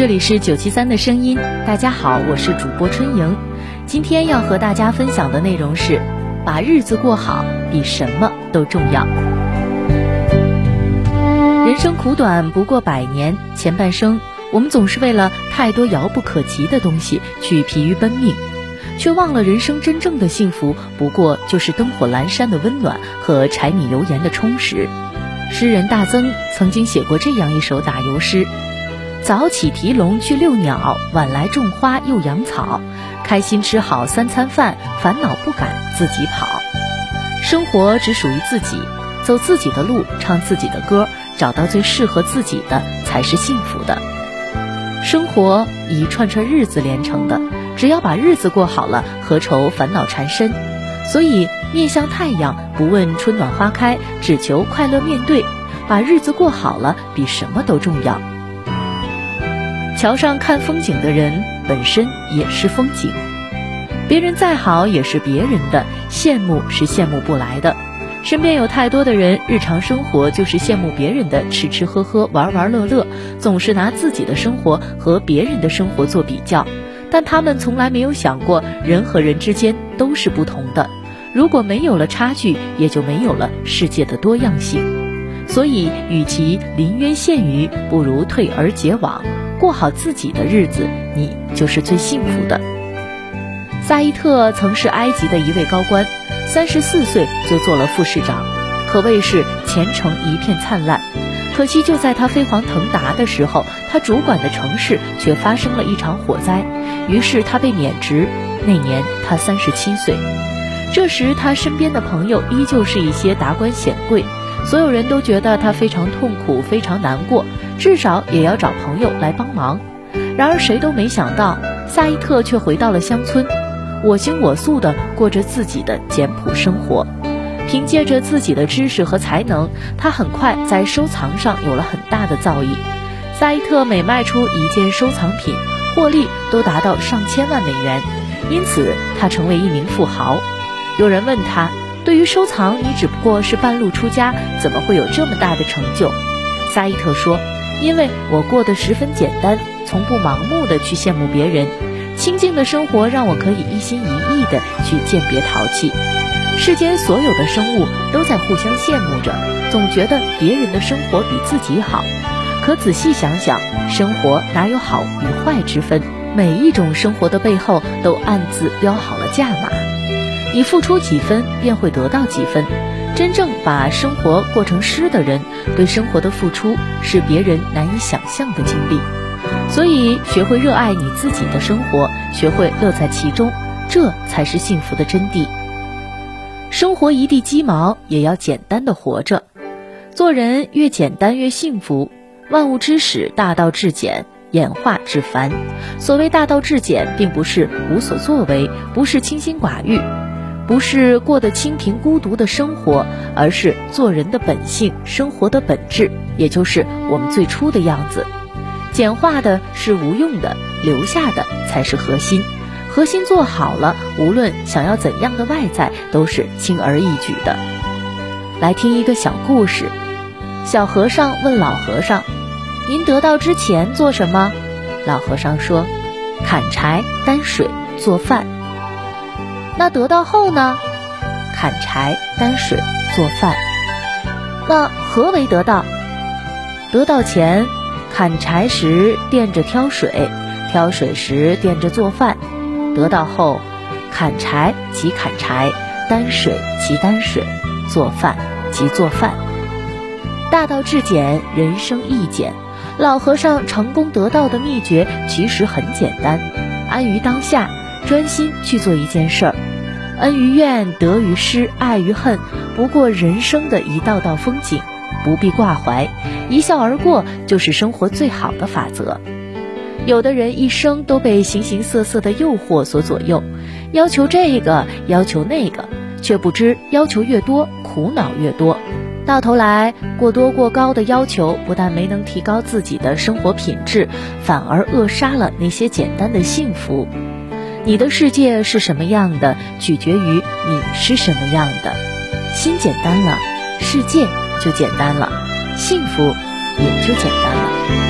这里是九七三的声音，大家好，我是主播春莹。今天要和大家分享的内容是：把日子过好比什么都重要。人生苦短，不过百年。前半生，我们总是为了太多遥不可及的东西去疲于奔命，却忘了人生真正的幸福不过就是灯火阑珊的温暖和柴米油盐的充实。诗人大曾曾经写过这样一首打油诗。早起提笼去遛鸟，晚来种花又养草，开心吃好三餐饭，烦恼不敢自己跑。生活只属于自己，走自己的路，唱自己的歌，找到最适合自己的才是幸福的。生活一串串日子连成的，只要把日子过好了，何愁烦恼缠身？所以面向太阳，不问春暖花开，只求快乐面对。把日子过好了，比什么都重要。桥上看风景的人本身也是风景，别人再好也是别人的，羡慕是羡慕不来的。身边有太多的人，日常生活就是羡慕别人的吃吃喝喝、玩玩乐乐，总是拿自己的生活和别人的生活做比较，但他们从来没有想过，人和人之间都是不同的。如果没有了差距，也就没有了世界的多样性。所以，与其临渊羡鱼，不如退而结网。过好自己的日子，你就是最幸福的。萨伊特曾是埃及的一位高官，三十四岁就做了副市长，可谓是前程一片灿烂。可惜就在他飞黄腾达的时候，他主管的城市却发生了一场火灾，于是他被免职。那年他三十七岁，这时他身边的朋友依旧是一些达官显贵。所有人都觉得他非常痛苦，非常难过，至少也要找朋友来帮忙。然而谁都没想到，萨伊特却回到了乡村，我行我素地过着自己的简朴生活。凭借着自己的知识和才能，他很快在收藏上有了很大的造诣。萨伊特每卖出一件收藏品，获利都达到上千万美元，因此他成为一名富豪。有人问他。对于收藏，你只不过是半路出家，怎么会有这么大的成就？萨伊特说：“因为我过得十分简单，从不盲目的去羡慕别人，清静的生活让我可以一心一意的去鉴别淘气。世间所有的生物都在互相羡慕着，总觉得别人的生活比自己好。可仔细想想，生活哪有好与坏之分？每一种生活的背后都暗自标好了价码。”你付出几分，便会得到几分。真正把生活过成诗的人，对生活的付出是别人难以想象的经历。所以，学会热爱你自己的生活，学会乐在其中，这才是幸福的真谛。生活一地鸡毛，也要简单的活着。做人越简单越幸福。万物之始，大道至简，演化至繁。所谓大道至简，并不是无所作为，不是清心寡欲。不是过得清贫孤独的生活，而是做人的本性，生活的本质，也就是我们最初的样子。简化的是无用的，留下的才是核心。核心做好了，无论想要怎样的外在，都是轻而易举的。来听一个小故事：小和尚问老和尚：“您得道之前做什么？”老和尚说：“砍柴、担水、做饭。”那得到后呢？砍柴、担水、做饭。那何为得到？得到前，砍柴时惦着挑水，挑水时惦着做饭；得到后，砍柴即砍柴，担水即担水，做饭即做饭。大道至简，人生亦简。老和尚成功得到的秘诀其实很简单：安于当下，专心去做一件事儿。恩于怨，得于失，爱于恨，不过人生的一道道风景，不必挂怀，一笑而过就是生活最好的法则。有的人一生都被形形色色的诱惑所左右，要求这个，要求那个，却不知要求越多，苦恼越多。到头来，过多过高的要求不但没能提高自己的生活品质，反而扼杀了那些简单的幸福。你的世界是什么样的，取决于你是什么样的。心简单了，世界就简单了，幸福也就简单了。